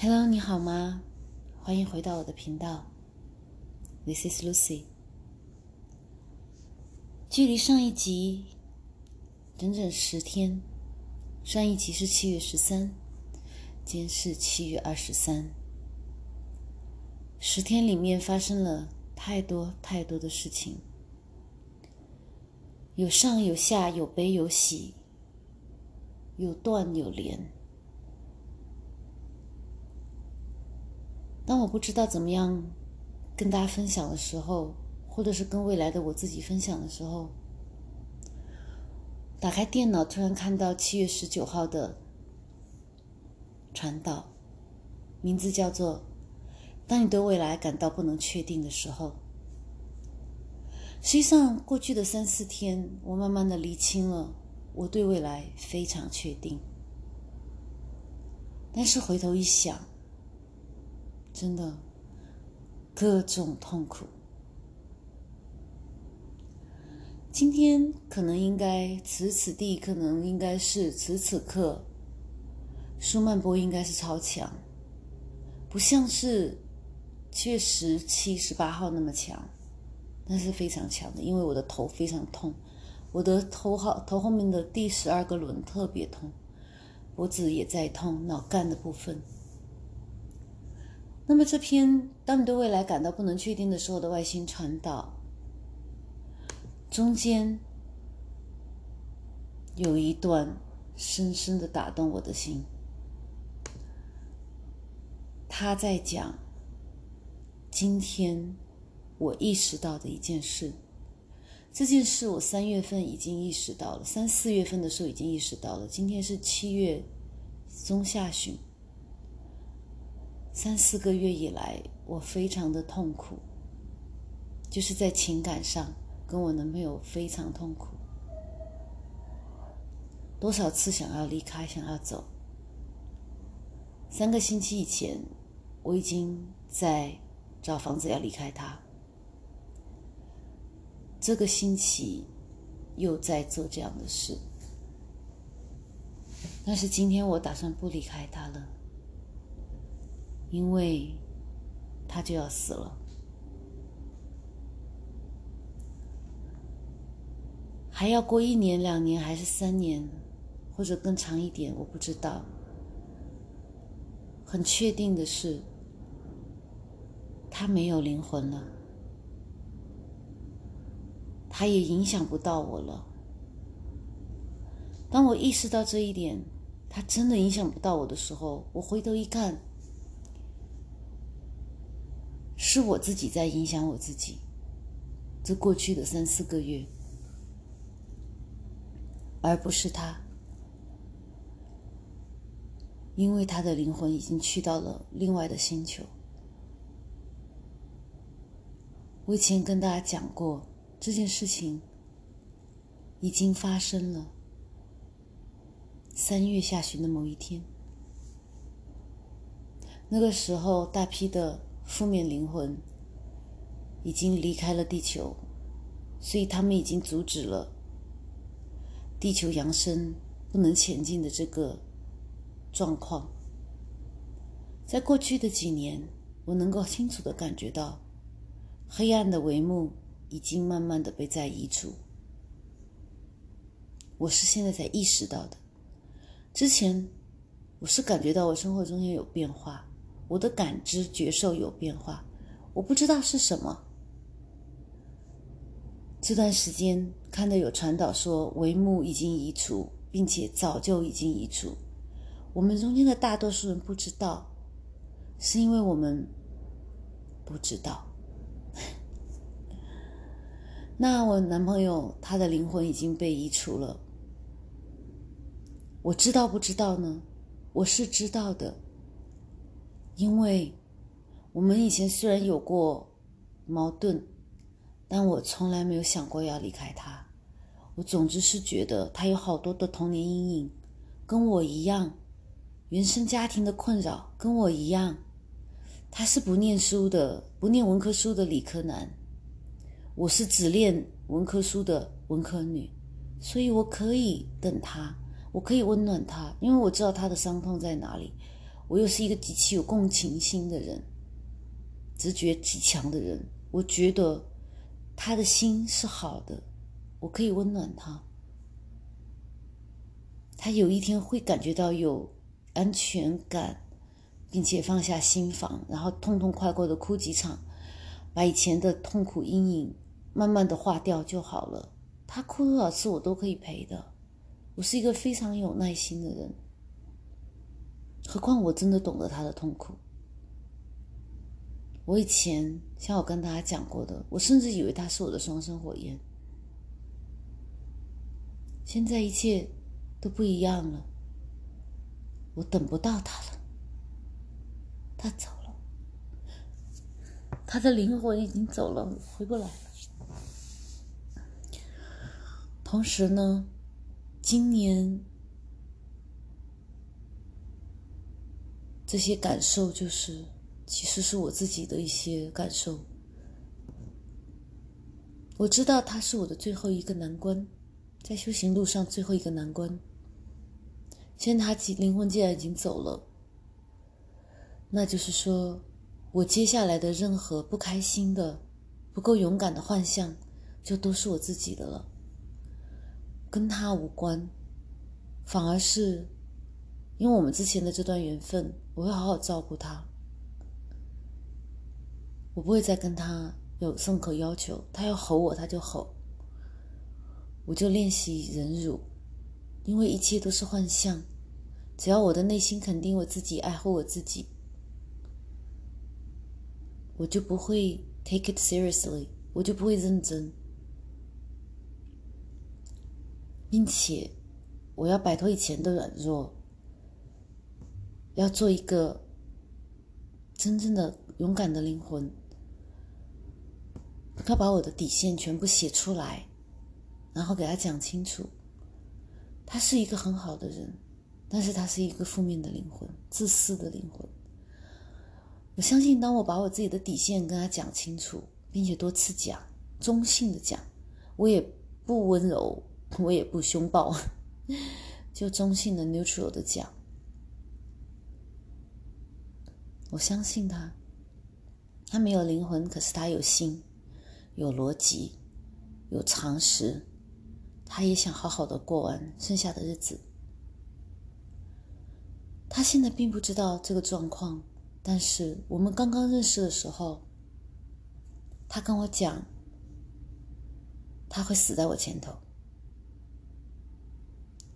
Hello，你好吗？欢迎回到我的频道。This is Lucy。距离上一集整整十天，上一集是七月十三，今天是七月二十三。十天里面发生了太多太多的事情，有上有下，有悲有喜，有断有连。当我不知道怎么样跟大家分享的时候，或者是跟未来的我自己分享的时候，打开电脑，突然看到七月十九号的传导，名字叫做“当你对未来感到不能确定的时候”。实际上，过去的三四天，我慢慢的理清了，我对未来非常确定，但是回头一想。真的，各种痛苦。今天可能应该此此地，可能应该是此此刻。舒曼波应该是超强，不像是七月十七、十八号那么强，但是非常强的。因为我的头非常痛，我的头号头后面的第十二个轮特别痛，脖子也在痛，脑干的部分。那么这篇当你对未来感到不能确定的时候的外星传导，中间有一段深深的打动我的心。他在讲今天我意识到的一件事，这件事我三月份已经意识到了，三四月份的时候已经意识到了，今天是七月中下旬。三四个月以来，我非常的痛苦，就是在情感上跟我男朋友非常痛苦，多少次想要离开，想要走。三个星期以前，我已经在找房子要离开他，这个星期又在做这样的事，但是今天我打算不离开他了。因为他就要死了，还要过一年、两年，还是三年，或者更长一点，我不知道。很确定的是，他没有灵魂了，他也影响不到我了。当我意识到这一点，他真的影响不到我的时候，我回头一看。是我自己在影响我自己，这过去的三四个月，而不是他，因为他的灵魂已经去到了另外的星球。我以前跟大家讲过这件事情，已经发生了。三月下旬的某一天，那个时候大批的。负面灵魂已经离开了地球，所以他们已经阻止了地球扬升不能前进的这个状况。在过去的几年，我能够清楚的感觉到，黑暗的帷幕已经慢慢的被在移除。我是现在才意识到的，之前我是感觉到我生活中间有变化。我的感知觉受有变化，我不知道是什么。这段时间看到有传导说帷幕已经移除，并且早就已经移除。我们中间的大多数人不知道，是因为我们不知道。那我男朋友他的灵魂已经被移除了，我知道不知道呢？我是知道的。因为我们以前虽然有过矛盾，但我从来没有想过要离开他。我总之是觉得他有好多的童年阴影，跟我一样，原生家庭的困扰跟我一样。他是不念书的，不念文科书的理科男，我是只念文科书的文科女，所以我可以等他，我可以温暖他，因为我知道他的伤痛在哪里。我又是一个极其有共情心的人，直觉极强的人。我觉得他的心是好的，我可以温暖他。他有一天会感觉到有安全感，并且放下心防，然后痛痛快快的哭几场，把以前的痛苦阴影慢慢的化掉就好了。他哭多少次我都可以陪的，我是一个非常有耐心的人。何况我真的懂得他的痛苦。我以前像我跟大家讲过的，我甚至以为他是我的双生火焰。现在一切。都不一样了，我等不到他了，他走了，他的灵魂已经走了，回不来了。同时呢，今年这些感受就是，其实是我自己的一些感受。我知道他是我的最后一个难关，在修行路上最后一个难关。现在他灵魂既然已经走了，那就是说，我接下来的任何不开心的、不够勇敢的幻象，就都是我自己的了，跟他无关，反而是因为我们之前的这段缘分，我会好好照顾他，我不会再跟他有任何要求，他要吼我他就吼，我就练习忍辱。因为一切都是幻象，只要我的内心肯定我自己，爱护我自己，我就不会 take it seriously，我就不会认真，并且我要摆脱以前的软弱，要做一个真正的勇敢的灵魂，要把我的底线全部写出来，然后给他讲清楚。他是一个很好的人，但是他是一个负面的灵魂，自私的灵魂。我相信，当我把我自己的底线跟他讲清楚，并且多次讲，中性的讲，我也不温柔，我也不凶暴，就中性的 neutral 的讲。我相信他，他没有灵魂，可是他有心，有逻辑，有常识。他也想好好的过完剩下的日子。他现在并不知道这个状况，但是我们刚刚认识的时候，他跟我讲，他会死在我前头。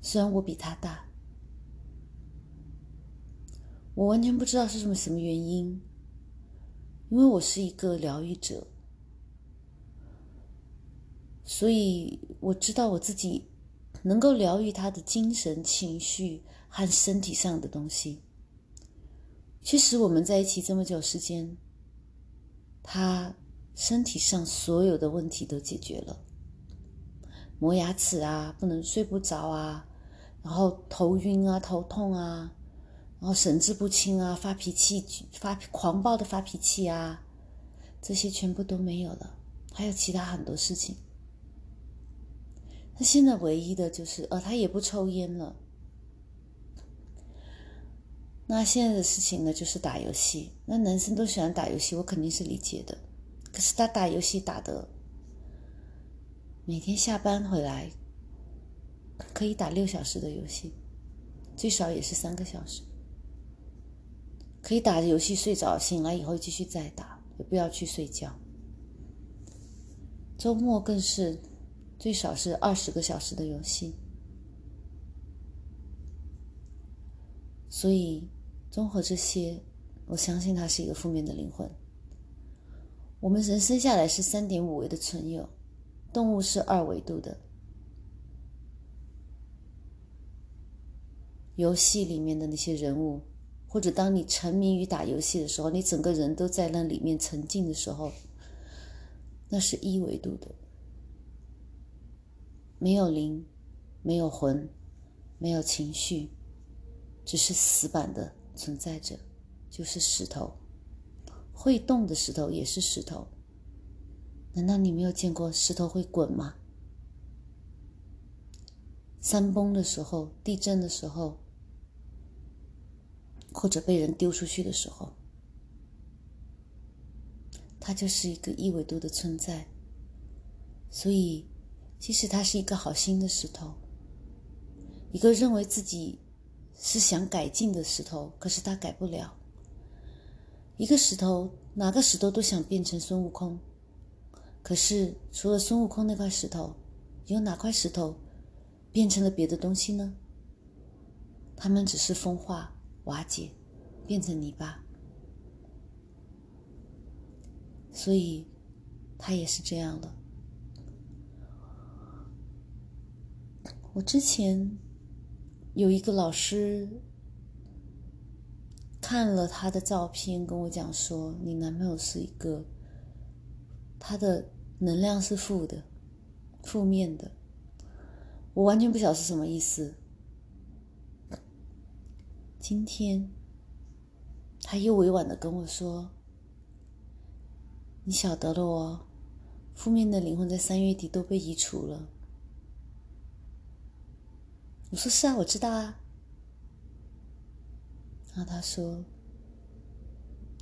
虽然我比他大，我完全不知道是什么什么原因，因为我是一个疗愈者。所以我知道我自己能够疗愈他的精神、情绪和身体上的东西。其实我们在一起这么久时间，他身体上所有的问题都解决了，磨牙齿啊，不能睡不着啊，然后头晕啊、头痛啊，然后神志不清啊、发脾气、发狂暴的发脾气啊，这些全部都没有了，还有其他很多事情。他现在唯一的就是，呃，他也不抽烟了。那现在的事情呢，就是打游戏。那男生都喜欢打游戏，我肯定是理解的。可是他打游戏打的，每天下班回来可以打六小时的游戏，最少也是三个小时。可以打着游戏睡着，醒来以后继续再打，也不要去睡觉。周末更是。最少是二十个小时的游戏，所以综合这些，我相信他是一个负面的灵魂。我们人生下来是三点五维的存有，动物是二维度的。游戏里面的那些人物，或者当你沉迷于打游戏的时候，你整个人都在那里面沉浸的时候，那是一维度的。没有灵，没有魂，没有情绪，只是死板的存在着，就是石头。会动的石头也是石头。难道你没有见过石头会滚吗？山崩的时候，地震的时候，或者被人丢出去的时候，它就是一个一维度的存在。所以，即使它是一个好心的石头，一个认为自己是想改进的石头，可是他改不了。一个石头，哪个石头都想变成孙悟空，可是除了孙悟空那块石头，有哪块石头变成了别的东西呢？它们只是风化、瓦解，变成泥巴。所以，他也是这样了。我之前有一个老师看了他的照片，跟我讲说：“你男朋友是一个，他的能量是负的，负面的。”我完全不晓得是什么意思。今天他又委婉的跟我说：“你晓得了哦，负面的灵魂在三月底都被移除了。”我说是啊，我知道啊。然后他说：“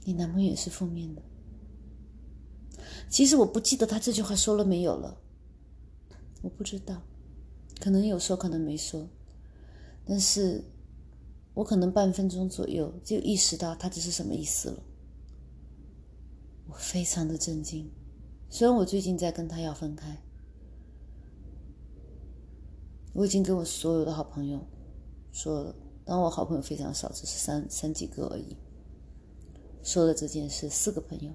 你男朋友也是负面的。”其实我不记得他这句话说了没有了，我不知道，可能有说，可能没说。但是我可能半分钟左右就意识到他这是什么意思了。我非常的震惊，虽然我最近在跟他要分开。我已经跟我所有的好朋友说了，但我好朋友非常少，只是三三几个而已。说了这件事，四个朋友，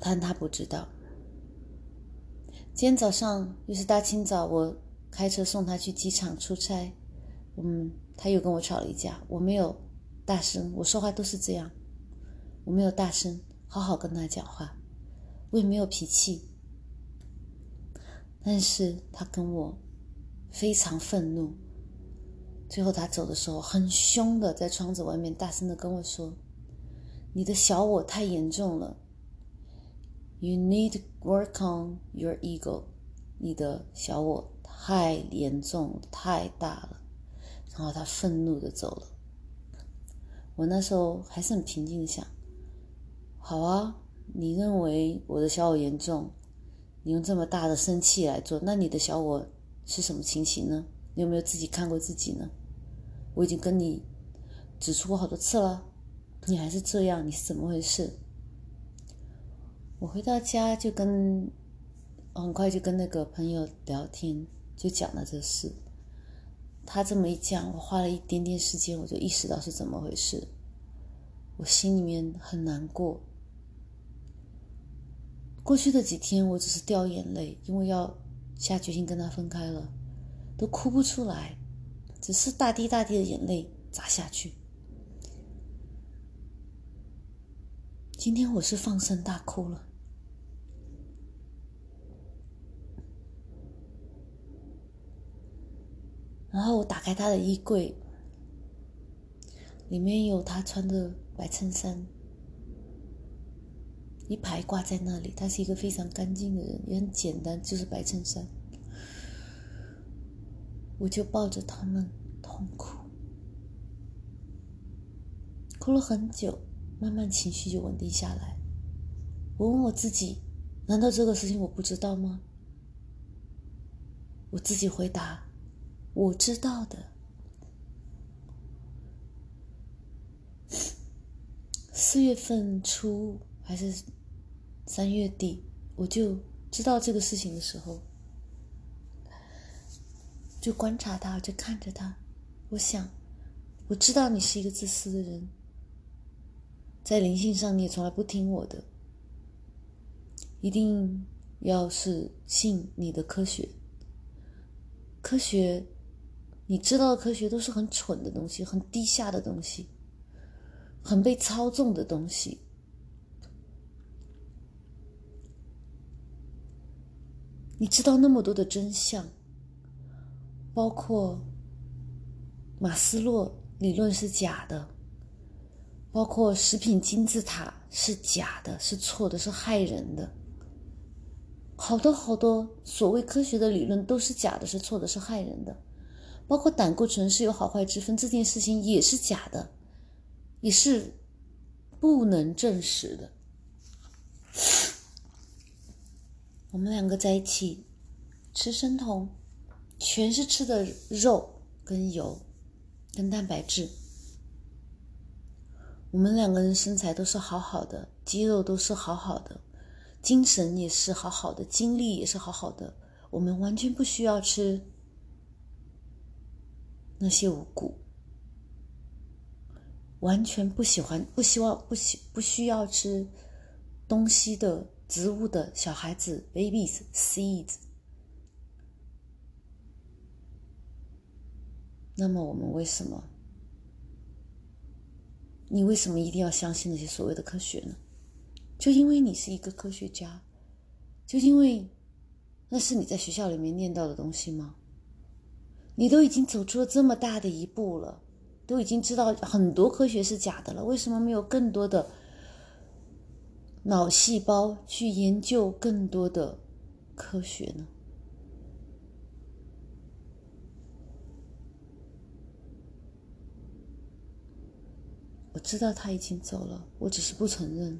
但他不知道。今天早上又是大清早，我开车送他去机场出差，嗯，他又跟我吵了一架。我没有大声，我说话都是这样，我没有大声，好好跟他讲话，我也没有脾气。但是他跟我非常愤怒，最后他走的时候很凶的在窗子外面大声的跟我说：“你的小我太严重了，You need work on your ego，你的小我太严重太大了。”然后他愤怒的走了。我那时候还是很平静的想：“好啊，你认为我的小我严重？”你用这么大的生气来做，那你的小我是什么情形呢？你有没有自己看过自己呢？我已经跟你指出过好多次了，你还是这样，你是怎么回事？我回到家就跟很快就跟那个朋友聊天，就讲了这事。他这么一讲，我花了一点点时间，我就意识到是怎么回事。我心里面很难过。过去的几天，我只是掉眼泪，因为要下决心跟他分开了，都哭不出来，只是大滴大滴的眼泪砸下去。今天我是放声大哭了，然后我打开他的衣柜，里面有他穿的白衬衫。一排挂在那里，他是一个非常干净的人，也很简单，就是白衬衫。我就抱着他们痛哭，哭了很久，慢慢情绪就稳定下来。我问我自己：难道这个事情我不知道吗？我自己回答：我知道的。四月份初。还是三月底，我就知道这个事情的时候，就观察他，就看着他。我想，我知道你是一个自私的人，在灵性上你也从来不听我的，一定要是信你的科学。科学，你知道的科学都是很蠢的东西，很低下的东西，很被操纵的东西。你知道那么多的真相，包括马斯洛理论是假的，包括食品金字塔是假的，是错的，是害人的。好多好多所谓科学的理论都是假的，是错的，是害人的。包括胆固醇是有好坏之分，这件事情也是假的，也是不能证实的。我们两个在一起吃生酮，全是吃的肉跟油跟蛋白质。我们两个人身材都是好好的，肌肉都是好好的，精神也是好好的，精力也是好好的。我们完全不需要吃那些无谷，完全不喜欢、不希望、不需不需要吃东西的植物的小孩子 babies seeds。那么我们为什么？你为什么一定要相信那些所谓的科学呢？就因为你是一个科学家，就因为那是你在学校里面念到的东西吗？你都已经走出了这么大的一步了，都已经知道很多科学是假的了，为什么没有更多的脑细胞去研究更多的科学呢？我知道他已经走了，我只是不承认。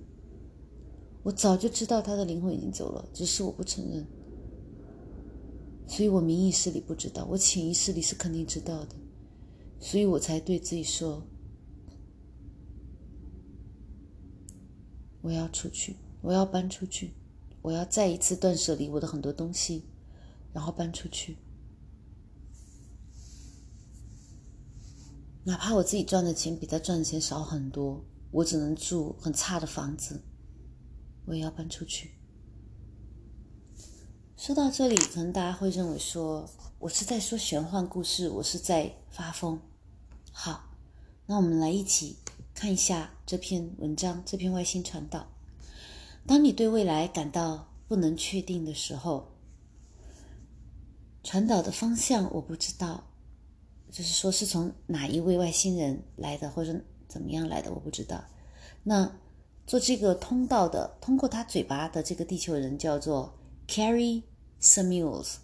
我早就知道他的灵魂已经走了，只是我不承认。所以我明意识里不知道，我潜意识里是肯定知道的，所以我才对自己说：我要出去，我要搬出去，我要再一次断舍离我的很多东西，然后搬出去。哪怕我自己赚的钱比他赚的钱少很多，我只能住很差的房子，我也要搬出去。说到这里，可能大家会认为说我是在说玄幻故事，我是在发疯。好，那我们来一起看一下这篇文章，这篇外星传导。当你对未来感到不能确定的时候，传导的方向我不知道。就是说，是从哪一位外星人来的，或者怎么样来的，我不知道。那做这个通道的，通过他嘴巴的这个地球人叫做 Carrie Samuels，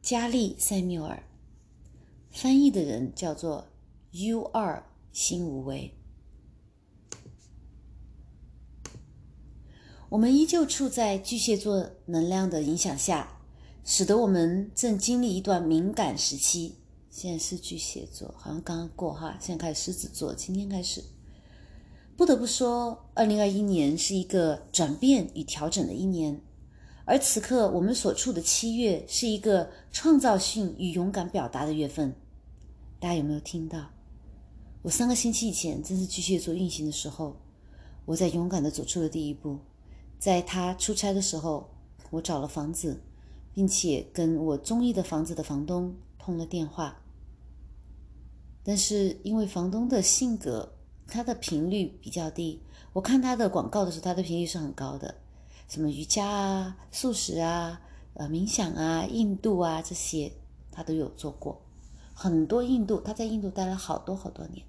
加利塞缪尔。翻译的人叫做 U 二新无为。我们依旧处在巨蟹座能量的影响下，使得我们正经历一段敏感时期。现在是巨蟹座，好像刚刚过哈，现在开始狮子座，今天开始。不得不说，二零二一年是一个转变与调整的一年，而此刻我们所处的七月是一个创造性与勇敢表达的月份。大家有没有听到？我三个星期以前正是巨蟹座运行的时候，我在勇敢的走出了第一步。在他出差的时候，我找了房子，并且跟我中意的房子的房东通了电话。但是因为房东的性格，他的频率比较低。我看他的广告的时候，他的频率是很高的，什么瑜伽啊、素食啊、呃冥想啊、印度啊这些，他都有做过。很多印度，他在印度待了好多好多年。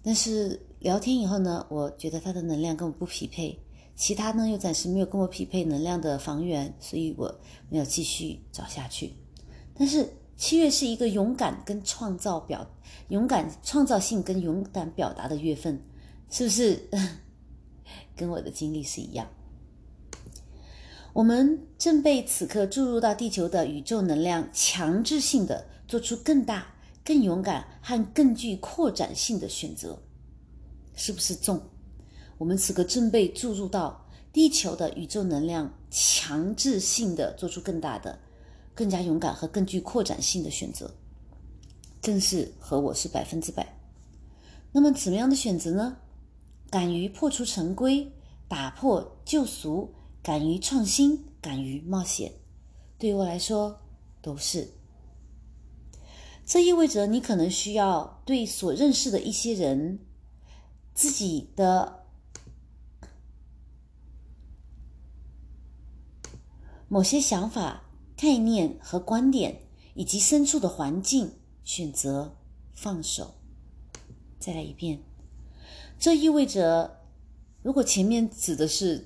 但是聊天以后呢，我觉得他的能量跟我不匹配，其他呢又暂时没有跟我匹配能量的房源，所以我没有继续找下去。但是。七月是一个勇敢跟创造表、勇敢创造性跟勇敢表达的月份，是不是？跟我的经历是一样。我们正被此刻注入到地球的宇宙能量，强制性的做出更大、更勇敢和更具扩展性的选择，是不是重？我们此刻正被注入到地球的宇宙能量，强制性的做出更大的。更加勇敢和更具扩展性的选择，正是和我是百分之百。那么怎么样的选择呢？敢于破除陈规，打破旧俗，敢于创新，敢于冒险，对于我来说都是。这意味着你可能需要对所认识的一些人，自己的某些想法。概念和观点，以及身处的环境，选择放手。再来一遍，这意味着，如果前面指的是，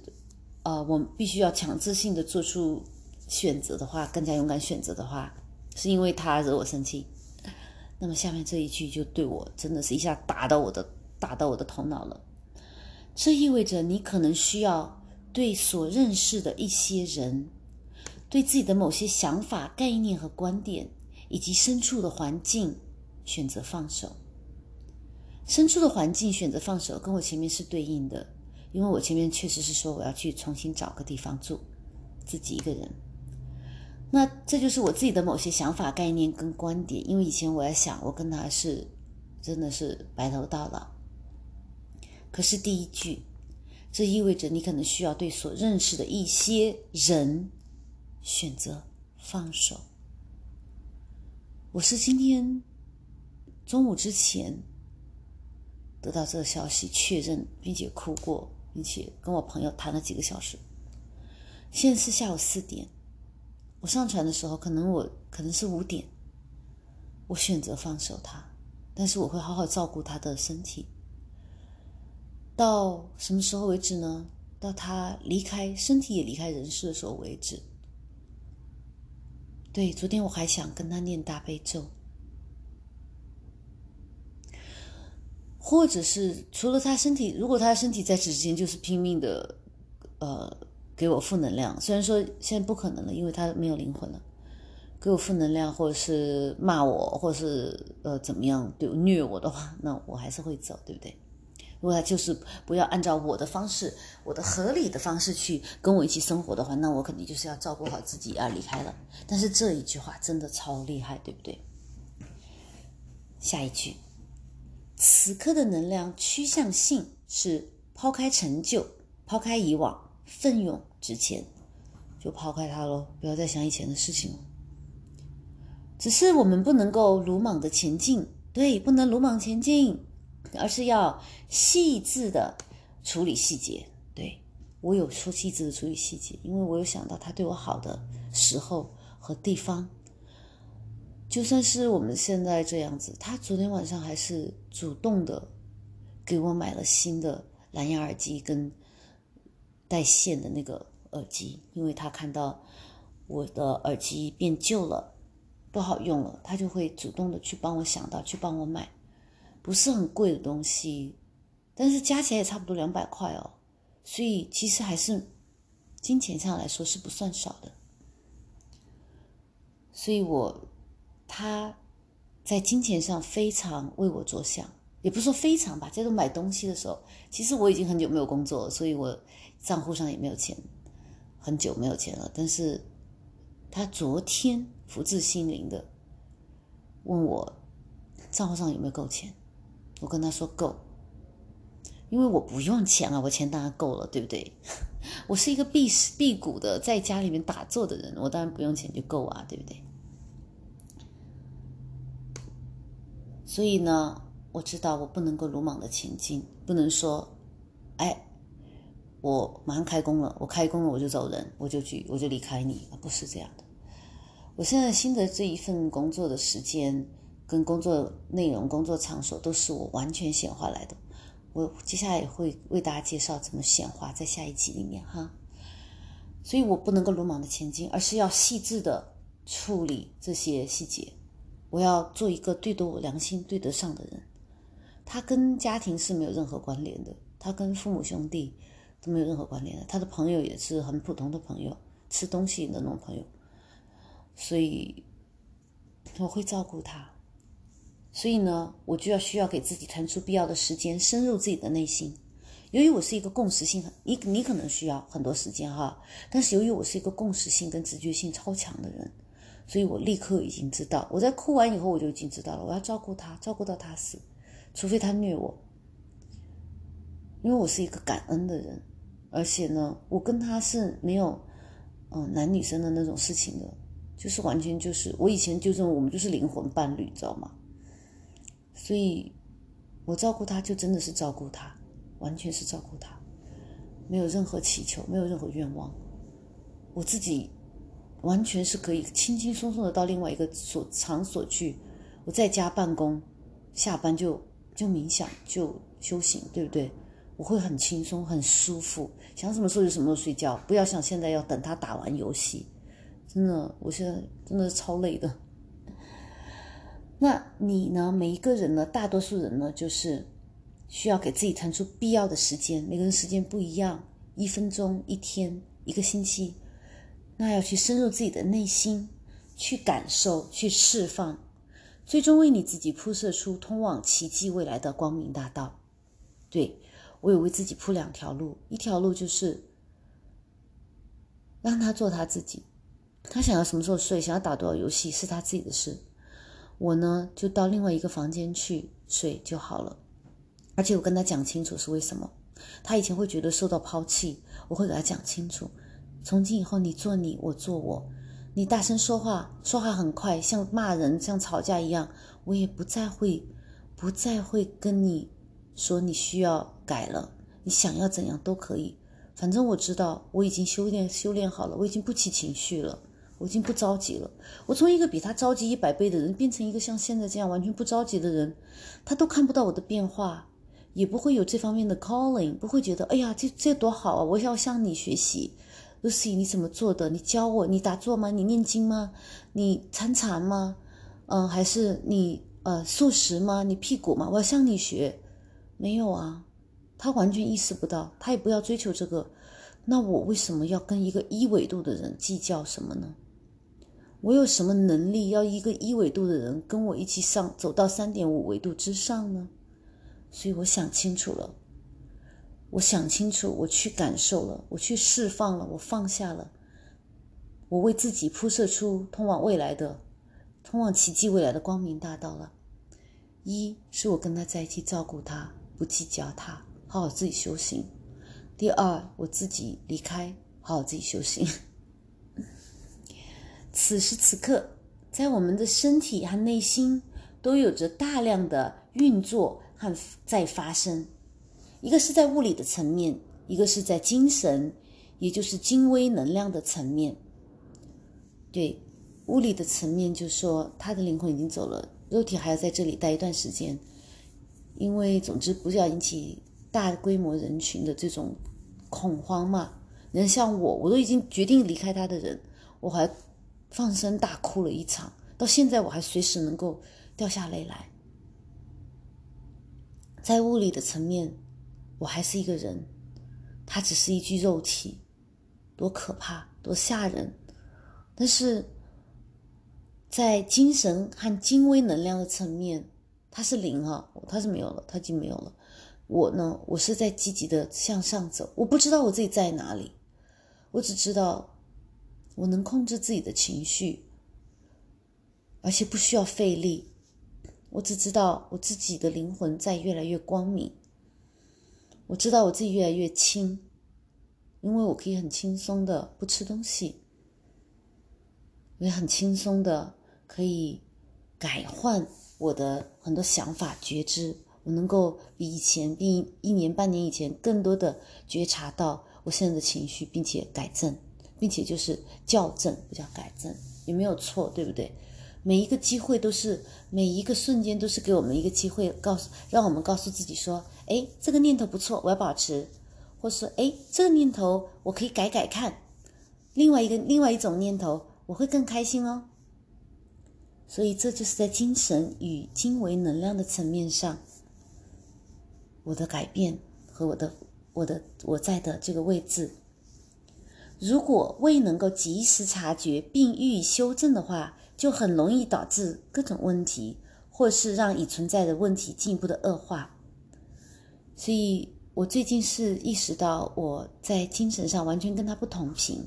呃，我们必须要强制性的做出选择的话，更加勇敢选择的话，是因为他惹我生气。那么下面这一句就对我真的是一下打到我的打到我的头脑了。这意味着你可能需要对所认识的一些人，对自己的某些想法、概念和观点，以及身处的环境选择放手。身处的环境选择放手，跟我前面是对应的，因为我前面确实是说我要去重新找个地方住，自己一个人。那这就是我自己的某些想法、概念跟观点。因为以前我在想，我跟他是真的是白头到老。可是第一句，这意味着你可能需要对所认识的一些人选择放手。我是今天中午之前得到这个消息，确认并且哭过，并且跟我朋友谈了几个小时。现在是下午四点。我上船的时候，可能我可能是五点，我选择放手他，但是我会好好照顾他的身体，到什么时候为止呢？到他离开，身体也离开人世的时候为止。对，昨天我还想跟他念大悲咒，或者是除了他身体，如果他身体在此之前就是拼命的，呃。给我负能量，虽然说现在不可能了，因为他没有灵魂了。给我负能量，或者是骂我，或者是呃怎么样对虐我的话，那我还是会走，对不对？如果他就是不要按照我的方式，我的合理的方式去跟我一起生活的话，那我肯定就是要照顾好自己而离开了。但是这一句话真的超厉害，对不对？下一句，此刻的能量趋向性是抛开成就，抛开以往。奋勇直前，就抛开它喽，不要再想以前的事情了。只是我们不能够鲁莽的前进，对，不能鲁莽前进，而是要细致的处理细节。对我有说细致的处理细节，因为我有想到他对我好的时候和地方。就算是我们现在这样子，他昨天晚上还是主动的给我买了新的蓝牙耳机跟。带线的那个耳机，因为他看到我的耳机变旧了，不好用了，他就会主动的去帮我想到去帮我买，不是很贵的东西，但是加起来也差不多两百块哦，所以其实还是金钱上来说是不算少的，所以我他在金钱上非常为我着想，也不是说非常吧，在这买东西的时候，其实我已经很久没有工作了，所以我。账户上也没有钱，很久没有钱了。但是，他昨天福至心灵的问我账户上有没有够钱，我跟他说够，因为我不用钱啊，我钱当然够了，对不对？我是一个辟辟谷的，在家里面打坐的人，我当然不用钱就够啊，对不对？所以呢，我知道我不能够鲁莽的前进，不能说，哎。我马上开工了，我开工了我就走人，我就去我就离开你，不是这样的。我现在新的这一份工作的时间跟工作内容、工作场所都是我完全显化来的。我接下来也会为大家介绍怎么显化，在下一集里面哈。所以我不能够鲁莽的前进，而是要细致的处理这些细节。我要做一个对得我良心、对得上的人。他跟家庭是没有任何关联的，他跟父母兄弟。都没有任何关联的，他的朋友也是很普通的朋友，吃东西的那种朋友，所以我会照顾他。所以呢，我就要需要给自己腾出必要的时间，深入自己的内心。由于我是一个共识性，你你可能需要很多时间哈，但是由于我是一个共识性跟直觉性超强的人，所以我立刻已经知道，我在哭完以后我就已经知道了，我要照顾他，照顾到他死，除非他虐我，因为我是一个感恩的人。而且呢，我跟他是没有，嗯，男女生的那种事情的，就是完全就是我以前就认为我们就是灵魂伴侣，知道吗？所以，我照顾他就真的是照顾他，完全是照顾他，没有任何祈求，没有任何愿望，我自己完全是可以轻轻松松的到另外一个所场所去，我在家办公，下班就就冥想就修行，对不对？我会很轻松，很舒服，想什么时候就什么时候睡觉，不要像现在要等他打完游戏。真的，我现在真的是超累的。那你呢？每一个人呢？大多数人呢，就是需要给自己腾出必要的时间。每个人时间不一样，一分钟、一天、一个星期，那要去深入自己的内心，去感受，去释放，最终为你自己铺设出通往奇迹未来的光明大道。对我有为自己铺两条路，一条路就是让他做他自己，他想要什么时候睡，想要打多少游戏是他自己的事。我呢，就到另外一个房间去睡就好了。而且我跟他讲清楚是为什么。他以前会觉得受到抛弃，我会给他讲清楚。从今以后，你做你，我做我。你大声说话，说话很快，像骂人、像吵架一样，我也不再会，不再会跟你说你需要改了。你想要怎样都可以，反正我知道我已经修炼修炼好了，我已经不起情绪了。我已经不着急了。我从一个比他着急一百倍的人，变成一个像现在这样完全不着急的人，他都看不到我的变化，也不会有这方面的 calling，不会觉得哎呀，这这多好啊！我要向你学习，Lucy，你怎么做的？你教我，你打坐吗？你念经吗？你参禅吗？嗯，还是你呃素食吗？你辟谷吗？我要向你学。没有啊，他完全意识不到，他也不要追求这个。那我为什么要跟一个一维度的人计较什么呢？我有什么能力要一个一维度的人跟我一起上走到三点五维度之上呢？所以我想清楚了，我想清楚，我去感受了，我去释放了，我放下了，我为自己铺设出通往未来的、通往奇迹未来的光明大道了。一是我跟他在一起照顾他，不计较他，好好自己修行；第二，我自己离开，好好自己修行。此时此刻，在我们的身体和内心都有着大量的运作和在发生。一个是在物理的层面，一个是在精神，也就是精微能量的层面。对，物理的层面就说他的灵魂已经走了，肉体还要在这里待一段时间。因为总之不要引起大规模人群的这种恐慌嘛。人像我，我都已经决定离开他的人，我还。放声大哭了一场，到现在我还随时能够掉下泪来。在物理的层面，我还是一个人，他只是一具肉体，多可怕，多吓人。但是在精神和精微能量的层面，他是零啊，他是没有了，他已经没有了。我呢，我是在积极的向上走，我不知道我自己在哪里，我只知道。我能控制自己的情绪，而且不需要费力。我只知道我自己的灵魂在越来越光明。我知道我自己越来越轻，因为我可以很轻松的不吃东西，也很轻松的可以改换我的很多想法觉知。我能够比以前，比一年半年以前更多的觉察到我现在的情绪，并且改正。并且就是校正，不叫改正，也没有错，对不对？每一个机会都是，每一个瞬间都是给我们一个机会，告诉让我们告诉自己说：哎，这个念头不错，我要保持；或是哎，这个念头我可以改改看。另外一个，另外一种念头，我会更开心哦。所以这就是在精神与精微能量的层面上，我的改变和我的我的我在的这个位置。如果未能够及时察觉并予以修正的话，就很容易导致各种问题，或是让已存在的问题进一步的恶化。所以我最近是意识到，我在精神上完全跟他不同频，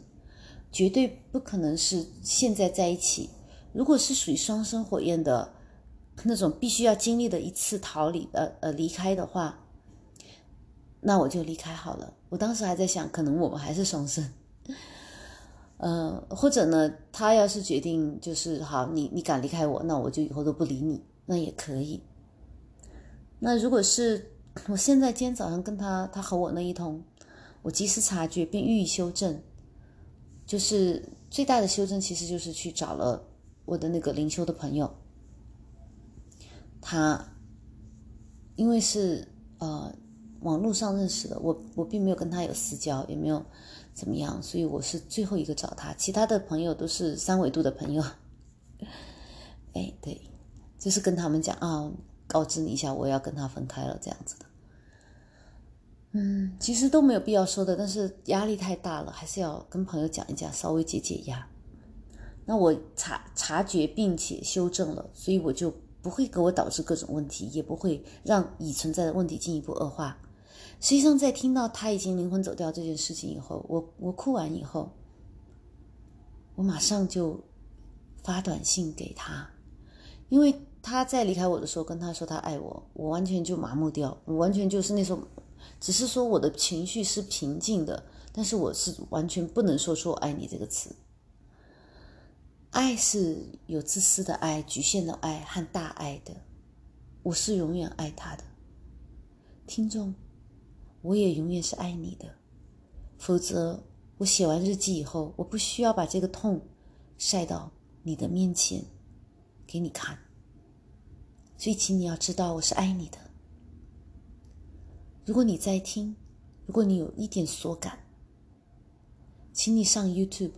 绝对不可能是现在在一起。如果是属于双生火焰的那种，必须要经历的一次逃离呃呃离开的话，那我就离开好了。我当时还在想，可能我们还是双生。呃，或者呢，他要是决定就是好，你你敢离开我，那我就以后都不理你，那也可以。那如果是 我现在今天早上跟他，他和我那一通，我及时察觉并予以修正，就是最大的修正，其实就是去找了我的那个灵修的朋友，他因为是呃网络上认识的，我我并没有跟他有私交，也没有。怎么样？所以我是最后一个找他，其他的朋友都是三维度的朋友。哎，对，就是跟他们讲啊，告知你一下，我要跟他分开了这样子的。嗯，其实都没有必要说的，但是压力太大了，还是要跟朋友讲一讲，稍微解解压。那我察察觉并且修正了，所以我就不会给我导致各种问题，也不会让已存在的问题进一步恶化。实际上，在听到他已经灵魂走掉这件事情以后，我我哭完以后，我马上就发短信给他，因为他在离开我的时候跟他说他爱我，我完全就麻木掉，我完全就是那种。只是说我的情绪是平静的，但是我是完全不能说出“我爱你”这个词。爱是有自私的爱、局限的爱和大爱的，我是永远爱他的。听众，我也永远是爱你的，否则我写完日记以后，我不需要把这个痛晒到你的面前给你看。所以，请你要知道，我是爱你的。如果你在听，如果你有一点所感，请你上 YouTube，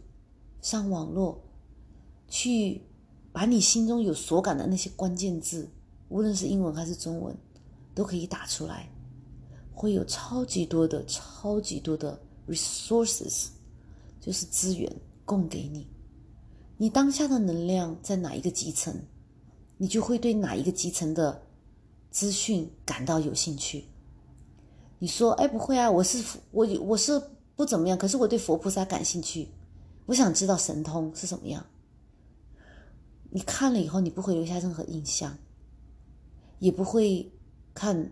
上网络，去把你心中有所感的那些关键字，无论是英文还是中文，都可以打出来，会有超级多的、超级多的 resources，就是资源供给你。你当下的能量在哪一个基层，你就会对哪一个基层的资讯感到有兴趣。你说：“哎，不会啊，我是我我是不怎么样，可是我对佛菩萨感兴趣，我想知道神通是什么样。”你看了以后，你不会留下任何印象，也不会看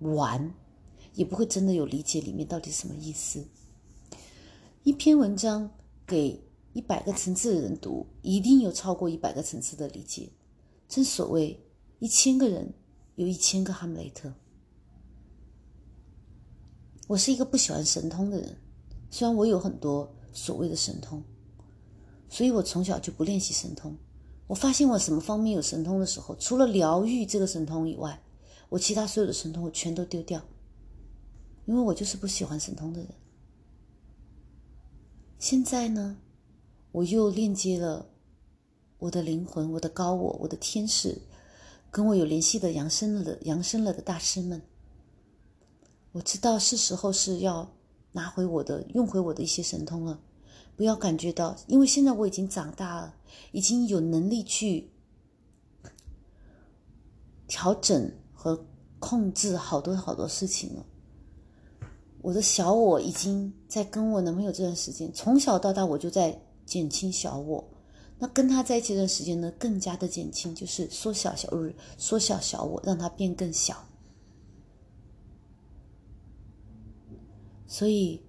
玩，也不会真的有理解里面到底什么意思。一篇文章给一百个层次的人读，一定有超过一百个层次的理解。正所谓，一千个人有一千个哈姆雷特。我是一个不喜欢神通的人，虽然我有很多所谓的神通，所以我从小就不练习神通。我发现我什么方面有神通的时候，除了疗愈这个神通以外，我其他所有的神通我全都丢掉，因为我就是不喜欢神通的人。现在呢，我又链接了我的灵魂、我的高我、我的天使，跟我有联系的扬升了的扬升了的大师们。我知道是时候是要拿回我的、用回我的一些神通了，不要感觉到，因为现在我已经长大了，已经有能力去调整和控制好多好多事情了。我的小我已经在跟我男朋友这段时间，从小到大我就在减轻小我，那跟他在一起这段时间呢，更加的减轻，就是缩小小日，缩小小我，让它变更小。所以，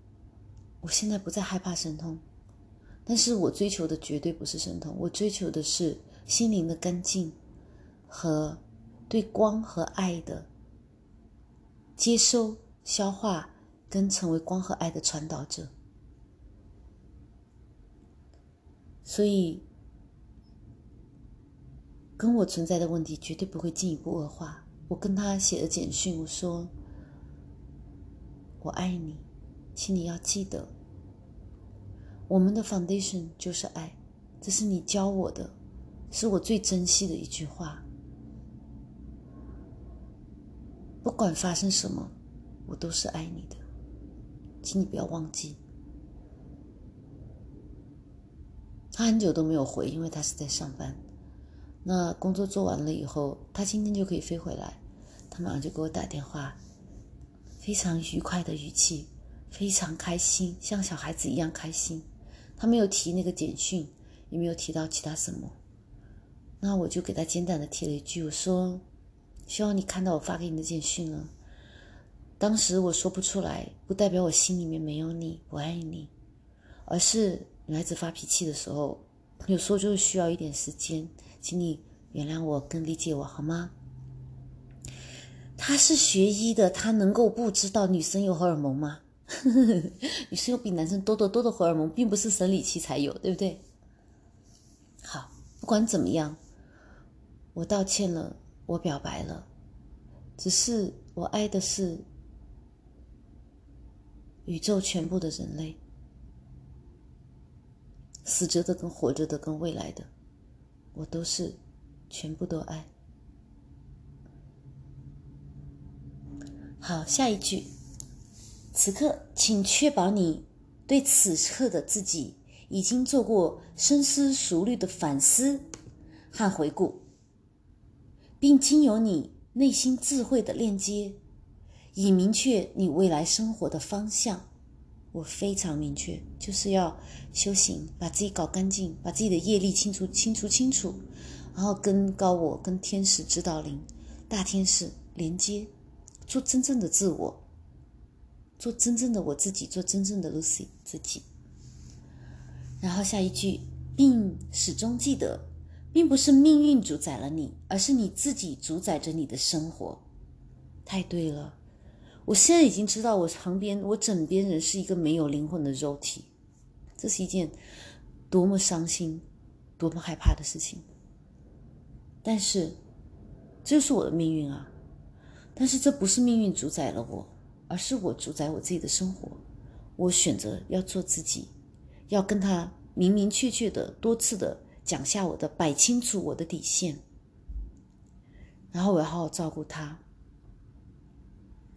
我现在不再害怕神通，但是我追求的绝对不是神通，我追求的是心灵的干净和对光和爱的接收、消化，跟成为光和爱的传导者。所以，跟我存在的问题绝对不会进一步恶化。我跟他写了简讯，我说：“我爱你。”请你要记得，我们的 foundation 就是爱，这是你教我的，是我最珍惜的一句话。不管发生什么，我都是爱你的，请你不要忘记。他很久都没有回，因为他是在上班。那工作做完了以后，他今天就可以飞回来，他马上就给我打电话，非常愉快的语气。非常开心，像小孩子一样开心。他没有提那个简讯，也没有提到其他什么。那我就给他简短的提了一句，我说：“希望你看到我发给你的简讯了。”当时我说不出来，不代表我心里面没有你，不爱你，而是女孩子发脾气的时候，有时候就是需要一点时间，请你原谅我，更理解我好吗？他是学医的，他能够不知道女生有荷尔蒙吗？女生有比男生多得多的荷尔蒙，并不是生理期才有，对不对？好，不管怎么样，我道歉了，我表白了，只是我爱的是宇宙全部的人类，死着的跟活着的跟未来的，我都是全部都爱。好，下一句。此刻，请确保你对此刻的自己已经做过深思熟虑的反思和回顾，并经由你内心智慧的链接，以明确你未来生活的方向。我非常明确，就是要修行，把自己搞干净，把自己的业力清除、清除、清除，然后跟高我、跟天使指导灵、大天使连接，做真正的自我。做真正的我自己，做真正的 Lucy 自己。然后下一句，并始终记得，并不是命运主宰了你，而是你自己主宰着你的生活。太对了，我现在已经知道，我旁边、我枕边人是一个没有灵魂的肉体，这是一件多么伤心、多么害怕的事情。但是，这就是我的命运啊！但是这不是命运主宰了我。而是我主宰我自己的生活，我选择要做自己，要跟他明明确确的多次的讲下我的摆清楚我的底线，然后我要好好照顾他，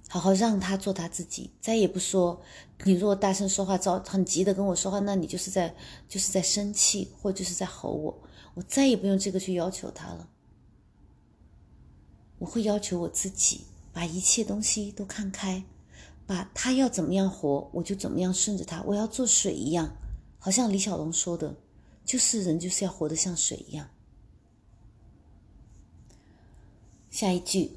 好好让他做他自己，再也不说你如果大声说话，着很急的跟我说话，那你就是在就是在生气，或就是在吼我，我再也不用这个去要求他了，我会要求我自己把一切东西都看开。把他要怎么样活，我就怎么样顺着他。我要做水一样，好像李小龙说的，就是人就是要活得像水一样。下一句，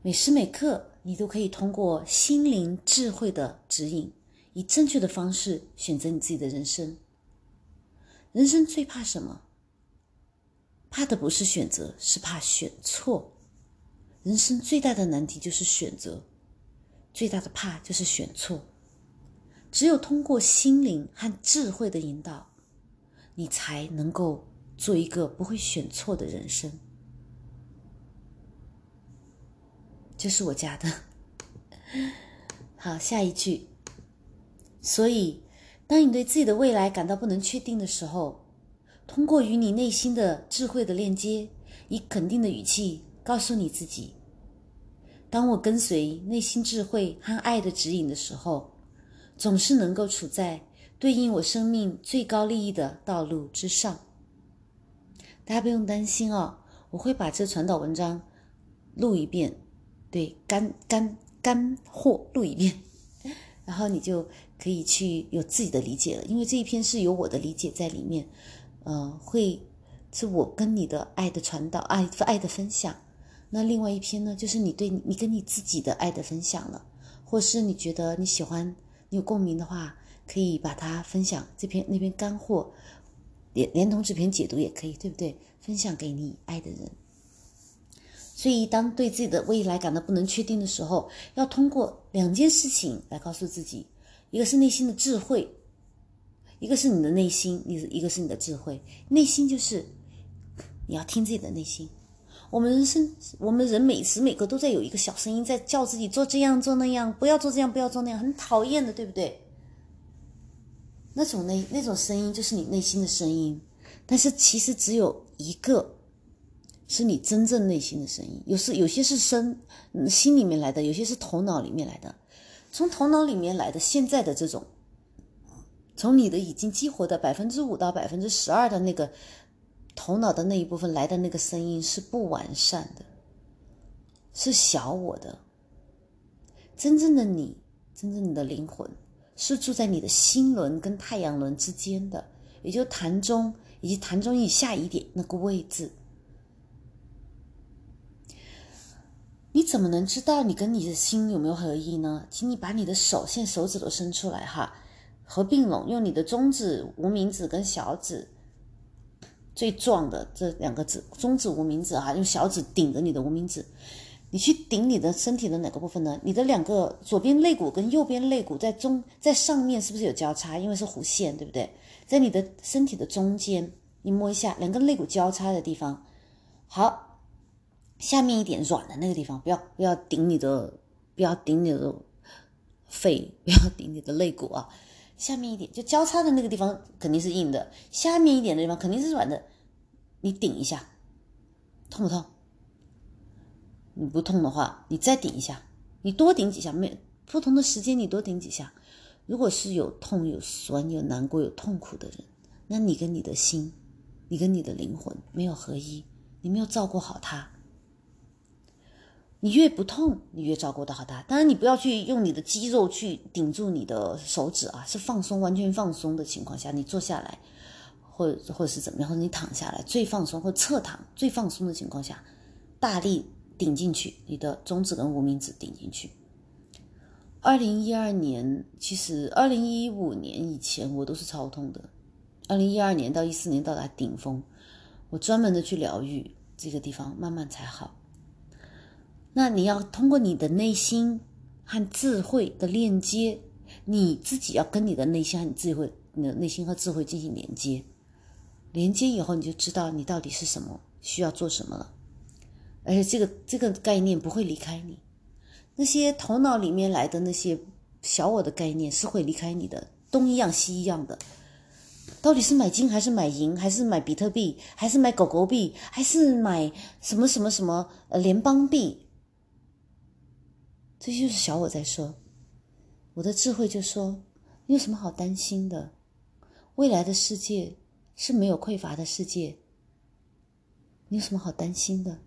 每时每刻你都可以通过心灵智慧的指引，以正确的方式选择你自己的人生。人生最怕什么？怕的不是选择，是怕选错。人生最大的难题就是选择。最大的怕就是选错，只有通过心灵和智慧的引导，你才能够做一个不会选错的人生。这是我家的。好，下一句。所以，当你对自己的未来感到不能确定的时候，通过与你内心的智慧的链接，以肯定的语气告诉你自己。当我跟随内心智慧和爱的指引的时候，总是能够处在对应我生命最高利益的道路之上。大家不用担心哦，我会把这传导文章录一遍，对干干干货录一遍，然后你就可以去有自己的理解了。因为这一篇是有我的理解在里面，呃，会是我跟你的爱的传导，爱爱的分享。那另外一篇呢，就是你对你跟你自己的爱的分享了，或是你觉得你喜欢、你有共鸣的话，可以把它分享。这篇那篇干货，连连同这篇解读也可以，对不对？分享给你爱的人。所以，当对自己的未来感到不能确定的时候，要通过两件事情来告诉自己：一个是内心的智慧，一个是你的内心，你一个是你的智慧。内心就是你要听自己的内心。我们人生，我们人每时每刻都在有一个小声音在叫自己做这样做那样，不要做这样，不要做那样，很讨厌的，对不对？那种那那种声音就是你内心的声音，但是其实只有一个，是你真正内心的声音。有时有些是身心里面来的，有些是头脑里面来的。从头脑里面来的，现在的这种，从你的已经激活的百分之五到百分之十二的那个。头脑的那一部分来的那个声音是不完善的，是小我的。真正的你，真正你的灵魂，是住在你的心轮跟太阳轮之间的，也就坛中以及坛中以下一点那个位置。你怎么能知道你跟你的心有没有合一呢？请你把你的手，现在手指头伸出来哈，合并拢，用你的中指、无名指跟小指。最壮的这两个指，中指、无名指哈，用小指顶着你的无名指，你去顶你的身体的哪个部分呢？你的两个左边肋骨跟右边肋骨在中在上面是不是有交叉？因为是弧线，对不对？在你的身体的中间，你摸一下两个肋骨交叉的地方。好，下面一点软的那个地方，不要不要顶你的，不要顶你的肺，不要顶你的肋骨啊。下面一点就交叉的那个地方肯定是硬的，下面一点的地方肯定是软的。你顶一下，痛不痛？你不痛的话，你再顶一下，你多顶几下，没不同的时间你多顶几下。如果是有痛、有酸、有难过、有痛苦的人，那你跟你的心，你跟你的灵魂没有合一，你没有照顾好他。你越不痛，你越照顾得好他。当然，你不要去用你的肌肉去顶住你的手指啊，是放松、完全放松的情况下，你坐下来，或者或者是怎么样，或者你躺下来最放松，或侧躺最放松的情况下，大力顶进去，你的中指跟无名指顶进去。二零一二年，其实二零一五年以前我都是超痛的。二零一二年到一四年到达顶峰，我专门的去疗愈这个地方，慢慢才好。那你要通过你的内心和智慧的链接，你自己要跟你的内心和智慧、你的内心和智慧进行连接。连接以后，你就知道你到底是什么，需要做什么了。而且这个这个概念不会离开你，那些头脑里面来的那些小我的概念是会离开你的，东一样西一样的。到底是买金还是买银，还是买比特币，还是买狗狗币，还是买什么什么什么呃联邦币？这就是小我在说，我的智慧就说：你有什么好担心的？未来的世界是没有匮乏的世界，你有什么好担心的？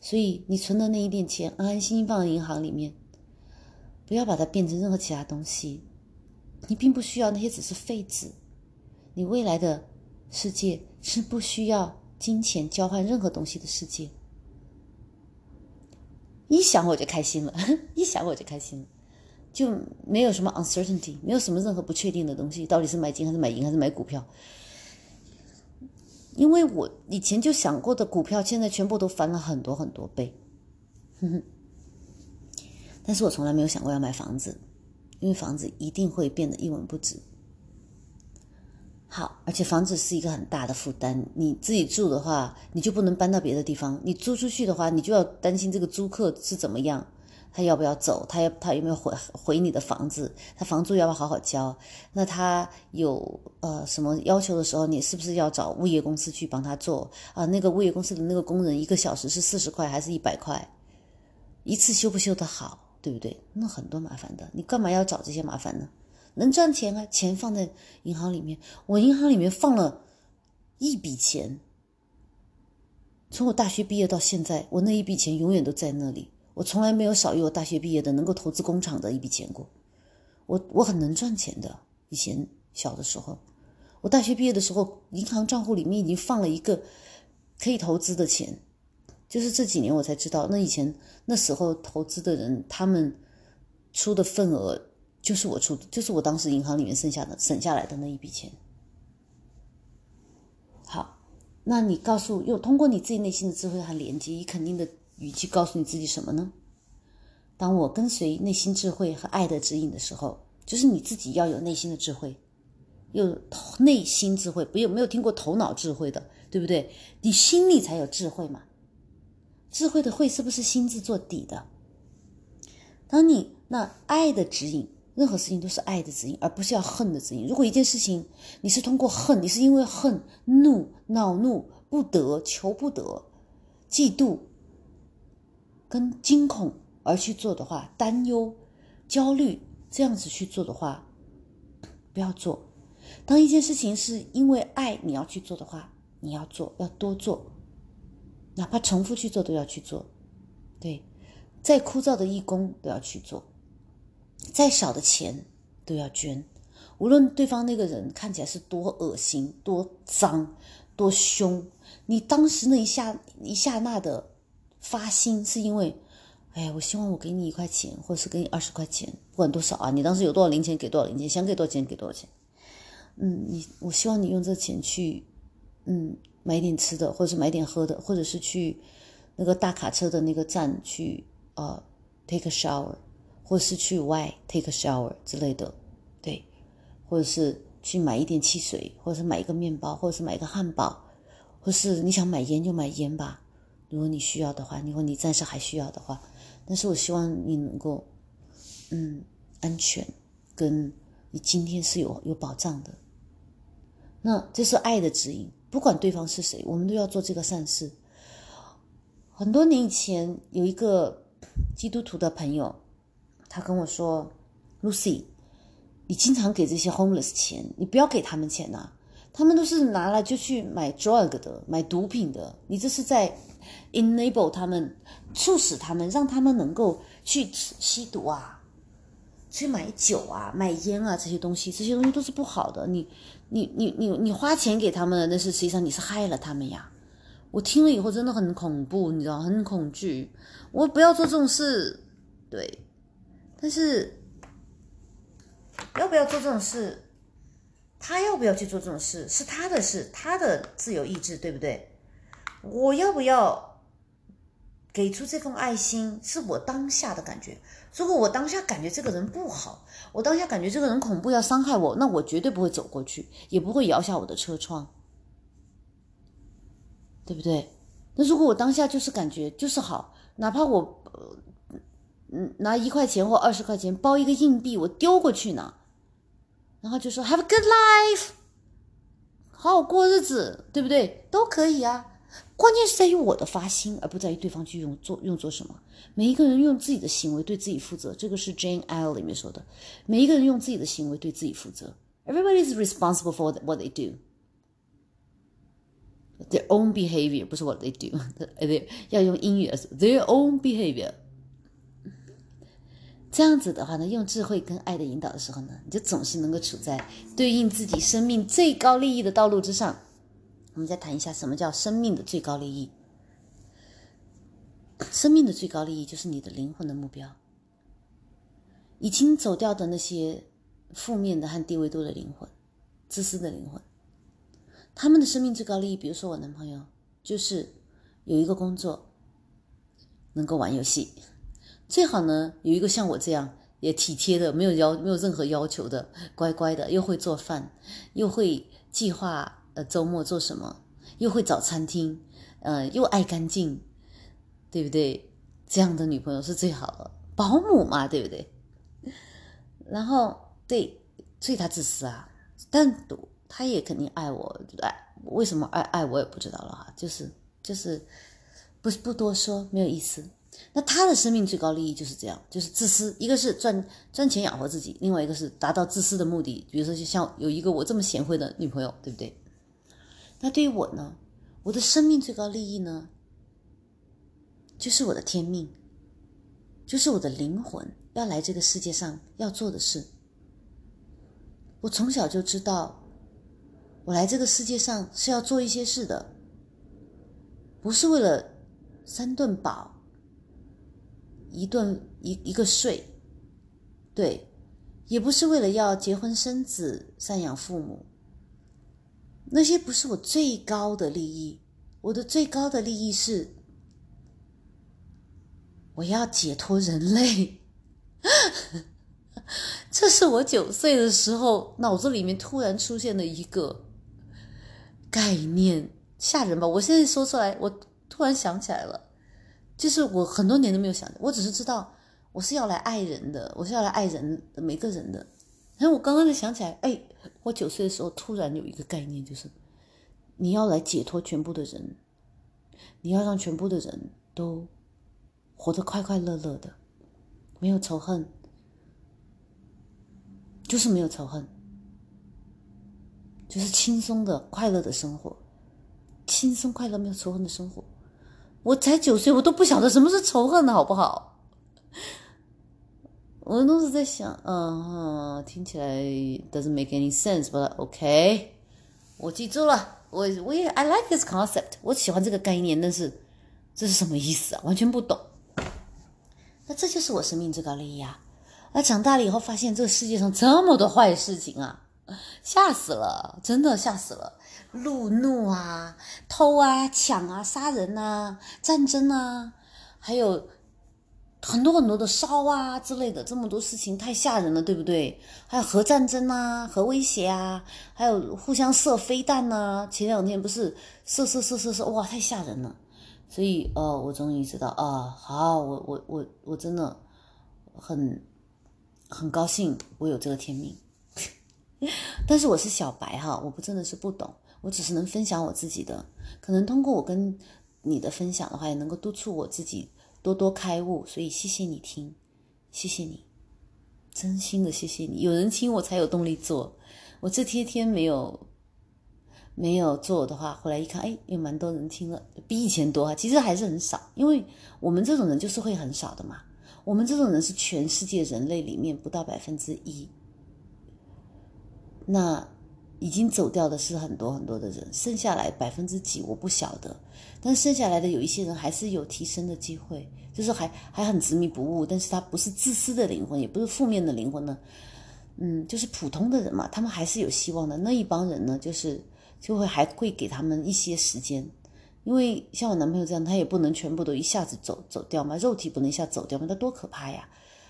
所以你存的那一点钱，安安心心放在银行里面，不要把它变成任何其他东西。你并不需要那些，只是废纸。你未来的世界是不需要金钱交换任何东西的世界。一想我就开心了，一想我就开心了，就没有什么 uncertainty，没有什么任何不确定的东西，到底是买金还是买银还是买股票？因为我以前就想过的股票，现在全部都翻了很多很多倍，哼哼。但是我从来没有想过要买房子，因为房子一定会变得一文不值。好，而且房子是一个很大的负担。你自己住的话，你就不能搬到别的地方；你租出去的话，你就要担心这个租客是怎么样，他要不要走，他要他有没有回回你的房子，他房租要不要好好交？那他有呃什么要求的时候，你是不是要找物业公司去帮他做啊？那个物业公司的那个工人一个小时是四十块还是一百块？一次修不修得好，对不对？那很多麻烦的，你干嘛要找这些麻烦呢？能赚钱啊，钱放在银行里面。我银行里面放了一笔钱，从我大学毕业到现在，我那一笔钱永远都在那里。我从来没有少于我大学毕业的能够投资工厂的一笔钱过。我我很能赚钱的，以前小的时候，我大学毕业的时候，银行账户里面已经放了一个可以投资的钱。就是这几年我才知道，那以前那时候投资的人，他们出的份额。就是我出的，就是我当时银行里面剩下的省下来的那一笔钱。好，那你告诉，又通过你自己内心的智慧和连接，以肯定的语气告诉你自己什么呢？当我跟随内心智慧和爱的指引的时候，就是你自己要有内心的智慧，有内心智慧，不有没有听过头脑智慧的，对不对？你心里才有智慧嘛。智慧的慧是不是心字做底的？当你那爱的指引。任何事情都是爱的指引，而不是要恨的指引。如果一件事情你是通过恨，你是因为恨、怒、恼怒、不得、求不得、嫉妒跟惊恐而去做的话，担忧、焦虑这样子去做的话，不要做。当一件事情是因为爱你要去做的话，你要做，要多做，哪怕重复去做都要去做。对，再枯燥的义工都要去做。再少的钱都要捐，无论对方那个人看起来是多恶心、多脏、多凶，你当时那一下一下那的发心，是因为，哎，我希望我给你一块钱，或者是给你二十块钱，不管多少啊，你当时有多少零钱给多少零钱，想给多少钱给多少钱。嗯，你我希望你用这钱去，嗯，买点吃的，或者是买点喝的，或者是去那个大卡车的那个站去，呃，take a shower。或者是去外 take a shower 之类的，对，或者是去买一点汽水，或者是买一个面包，或者是买一个汉堡，或是你想买烟就买烟吧。如果你需要的话，如果你暂时还需要的话，但是我希望你能够，嗯，安全，跟你今天是有有保障的。那这是爱的指引，不管对方是谁，我们都要做这个善事。很多年以前有一个基督徒的朋友，他跟我说：“Lucy，你经常给这些 homeless 钱，你不要给他们钱呐、他们都是拿来就去买 drug 的，买毒品的。你这是在 enable 他们，促使他们，让他们能够去吸毒啊，去买酒啊，买烟啊这些东西，这些东西都是不好的。你你你你你花钱给他们了，但是实际上你是害了他们呀。我听了以后真的很恐怖，你知道，很恐惧。我不要做这种事，对。但是要不要做这种事？他要不要去做这种事是他的事，他的自由意志，对不对？我要不要给出这份爱心，是我当下的感觉。如果我当下感觉这个人不好，我当下感觉这个人恐怖要伤害我，那我绝对不会走过去，也不会摇下我的车窗，对不对？那如果我当下就是感觉就是好，哪怕我呃嗯拿一块钱或二十块钱包一个硬币，我丢过去呢。然后就说 “Have a good life”，好好过日子，对不对？都可以啊。关键是在于我的发心，而不在于对方去用做用做什么。每一个人用自己的行为对自己负责，这个是 Jane Eyre 里面说的。每一个人用自己的行为对自己负责。Everybody is responsible for what they do. Their own behavior 不是 what they do，要用英语是 their own behavior。这样子的话呢，用智慧跟爱的引导的时候呢，你就总是能够处在对应自己生命最高利益的道路之上。我们再谈一下什么叫生命的最高利益。生命的最高利益就是你的灵魂的目标。已经走掉的那些负面的和地位多的灵魂、自私的灵魂，他们的生命最高利益，比如说我男朋友，就是有一个工作，能够玩游戏。最好呢，有一个像我这样也体贴的，没有要没有任何要求的，乖乖的，又会做饭，又会计划呃周末做什么，又会找餐厅，呃，又爱干净，对不对？这样的女朋友是最好的，保姆嘛，对不对？然后对，所以他自私啊，但他也肯定爱我，爱为什么爱爱我也不知道了哈，就是就是不不多说，没有意思。那他的生命最高利益就是这样，就是自私。一个是赚赚钱养活自己，另外一个是达到自私的目的。比如说，就像有一个我这么贤惠的女朋友，对不对？那对于我呢，我的生命最高利益呢，就是我的天命，就是我的灵魂要来这个世界上要做的事。我从小就知道，我来这个世界上是要做一些事的，不是为了三顿饱。一顿一一个睡，对，也不是为了要结婚生子、赡养父母，那些不是我最高的利益。我的最高的利益是，我要解脱人类。这是我九岁的时候脑子里面突然出现的一个概念，吓人吧？我现在说出来，我突然想起来了。就是我很多年都没有想，我只是知道我是要来爱人的，我是要来爱人的每个人的。然后我刚刚就想起来，哎，我九岁的时候突然有一个概念，就是你要来解脱全部的人，你要让全部的人都活得快快乐乐的，没有仇恨，就是没有仇恨，就是轻松的快乐的生活，轻松快乐没有仇恨的生活。我才九岁，我都不晓得什么是仇恨的好不好？我都是在想，嗯，听起来 doesn't make any sense，but OK，我记住了，我我也 I like this concept，我喜欢这个概念，但是这是什么意思啊？完全不懂。那这就是我生命最高利益啊！那长大了以后发现这个世界上这么多坏事情啊，吓死了，真的吓死了。路怒啊，偷啊，抢啊，杀人啊，战争啊，还有很多很多的烧啊之类的，这么多事情太吓人了，对不对？还有核战争啊，核威胁啊，还有互相射飞弹呐。前两天不是射射射射射，哇，太吓人了。所以，呃，我终于知道啊，好，我我我我真的很很高兴，我有这个天命。但是我是小白哈，我不真的是不懂。我只是能分享我自己的，可能通过我跟你的分享的话，也能够督促我自己多多开悟。所以谢谢你听，谢谢你，真心的谢谢你。有人听我才有动力做。我这些天没有没有做的话，后来一看，哎，有蛮多人听了，比以前多啊。其实还是很少，因为我们这种人就是会很少的嘛。我们这种人是全世界人类里面不到百分之一。那已经走掉的是很多很多的人，剩下来百分之几我不晓得，但剩下来的有一些人还是有提升的机会，就是还还很执迷不悟，但是他不是自私的灵魂，也不是负面的灵魂呢，嗯，就是普通的人嘛，他们还是有希望的。那一帮人呢，就是就会还会给他们一些时间，因为像我男朋友这样，他也不能全部都一下子走走掉嘛，肉体不能一下走掉嘛，那多可怕呀！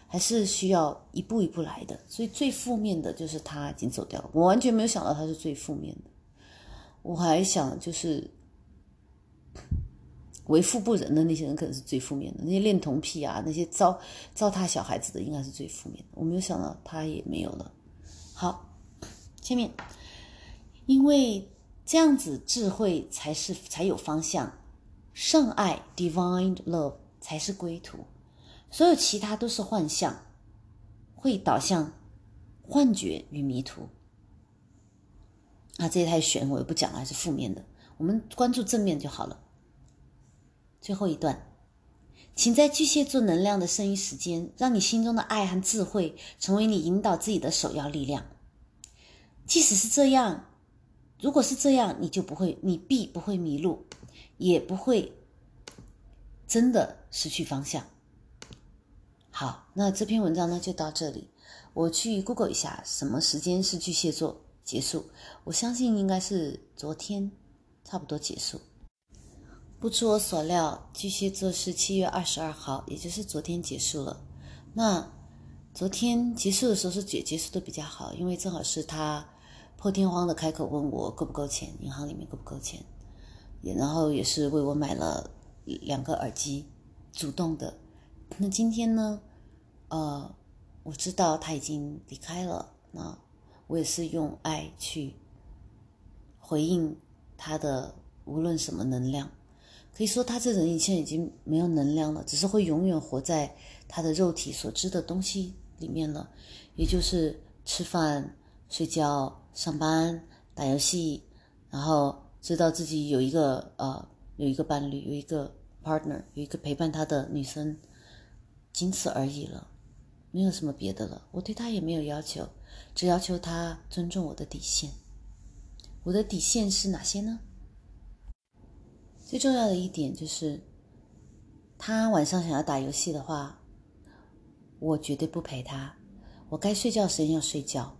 还是需要一步一步来的，所以最负面的就是他已经走掉了。我完全没有想到他是最负面的，我还想就是为富不仁的那些人可能是最负面的，那些恋童癖啊，那些糟糟蹋小孩子的应该是最负面的。我没有想到他也没有了。好，下面因为这样子智慧才是才有方向，圣爱 （divine love） 才是归途。所有其他都是幻象，会导向幻觉与迷途。啊，这也太玄，我也不讲了，还是负面的。我们关注正面就好了。最后一段，请在巨蟹座能量的剩余时间，让你心中的爱和智慧成为你引导自己的首要力量。即使是这样，如果是这样，你就不会，你必不会迷路，也不会真的失去方向。好，那这篇文章呢就到这里。我去 Google 一下，什么时间是巨蟹座结束？我相信应该是昨天，差不多结束。不出我所料，巨蟹座是七月二十二号，也就是昨天结束了。那昨天结束的时候是结结束的比较好，因为正好是他破天荒的开口问我够不够钱，银行里面够不够钱，也然后也是为我买了两个耳机，主动的。那今天呢？呃，我知道他已经离开了。那我也是用爱去回应他的，无论什么能量。可以说，他这人以前已经没有能量了，只是会永远活在他的肉体所知的东西里面了，也就是吃饭、睡觉、上班、打游戏，然后知道自己有一个呃有一个伴侣，有一个 partner，有一个陪伴他的女生。仅此而已了，没有什么别的了。我对他也没有要求，只要求他尊重我的底线。我的底线是哪些呢？最重要的一点就是，他晚上想要打游戏的话，我绝对不陪他。我该睡觉时间要睡觉，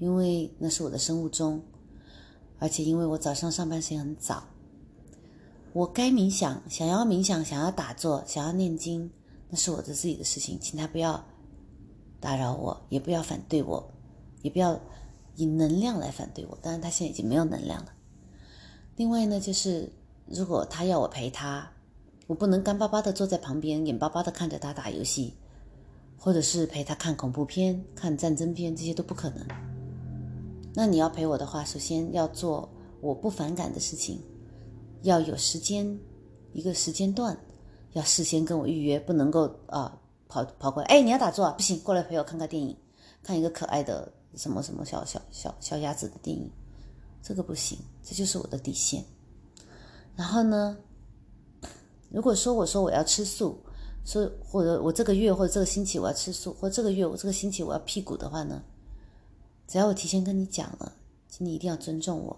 因为那是我的生物钟，而且因为我早上上班时间很早。我该冥想，想要冥想，想要打坐，想要念经。那是我的自己的事情，请他不要打扰我，也不要反对我，也不要以能量来反对我。当然，他现在已经没有能量了。另外呢，就是如果他要我陪他，我不能干巴巴的坐在旁边，眼巴巴的看着他打游戏，或者是陪他看恐怖片、看战争片，这些都不可能。那你要陪我的话，首先要做我不反感的事情，要有时间，一个时间段。要事先跟我预约，不能够啊跑跑过来。哎，你要打坐啊？不行，过来陪我看看电影，看一个可爱的什么什么小小小小鸭子的电影，这个不行，这就是我的底线。然后呢，如果说我说我要吃素，说或者我这个月或者这个星期我要吃素，或这个月我这个星期我要辟谷的话呢，只要我提前跟你讲了，请你一定要尊重我。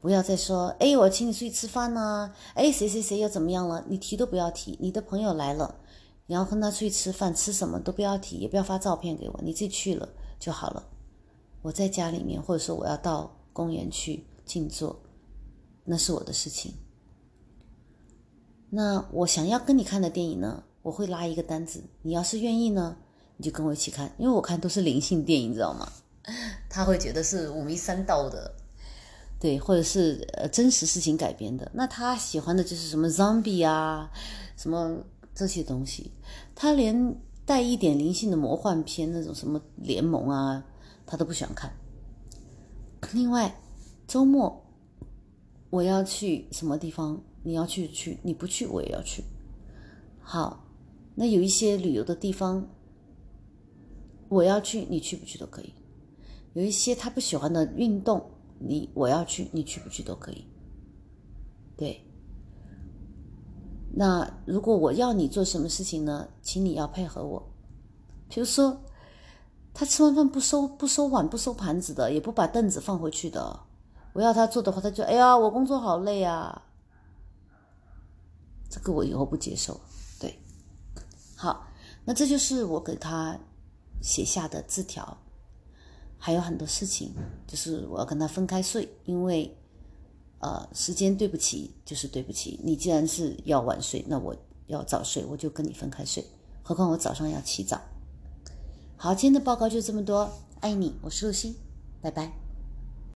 不要再说，哎，我请你出去吃饭呢，哎，谁谁谁又怎么样了？你提都不要提。你的朋友来了，你要跟他出去吃饭，吃什么都不要提，也不要发照片给我，你自己去了就好了。我在家里面，或者说我要到公园去静坐，那是我的事情。那我想要跟你看的电影呢，我会拉一个单子，你要是愿意呢，你就跟我一起看，因为我看都是灵性电影，知道吗？他会觉得是五迷三道的。对，或者是呃真实事情改编的，那他喜欢的就是什么 zombie 啊，什么这些东西，他连带一点灵性的魔幻片那种什么联盟啊，他都不喜欢看。另外，周末我要去什么地方你要去去，你不去我也要去。好，那有一些旅游的地方，我要去，你去不去都可以。有一些他不喜欢的运动，你我要去，你去不去都可以。对。那如果我要你做什么事情呢？请你要配合我。比如说，他吃完饭不收不收碗不收盘子的，也不把凳子放回去的。我要他做的话，他就哎呀，我工作好累啊。这个我以后不接受。对，好，那这就是我给他写下的字条。还有很多事情，就是我要跟他分开睡，因为。呃，时间对不起，就是对不起。你既然是要晚睡，那我要早睡，我就跟你分开睡。何况我早上要起早。好，今天的报告就这么多，爱你，我是露西，拜拜。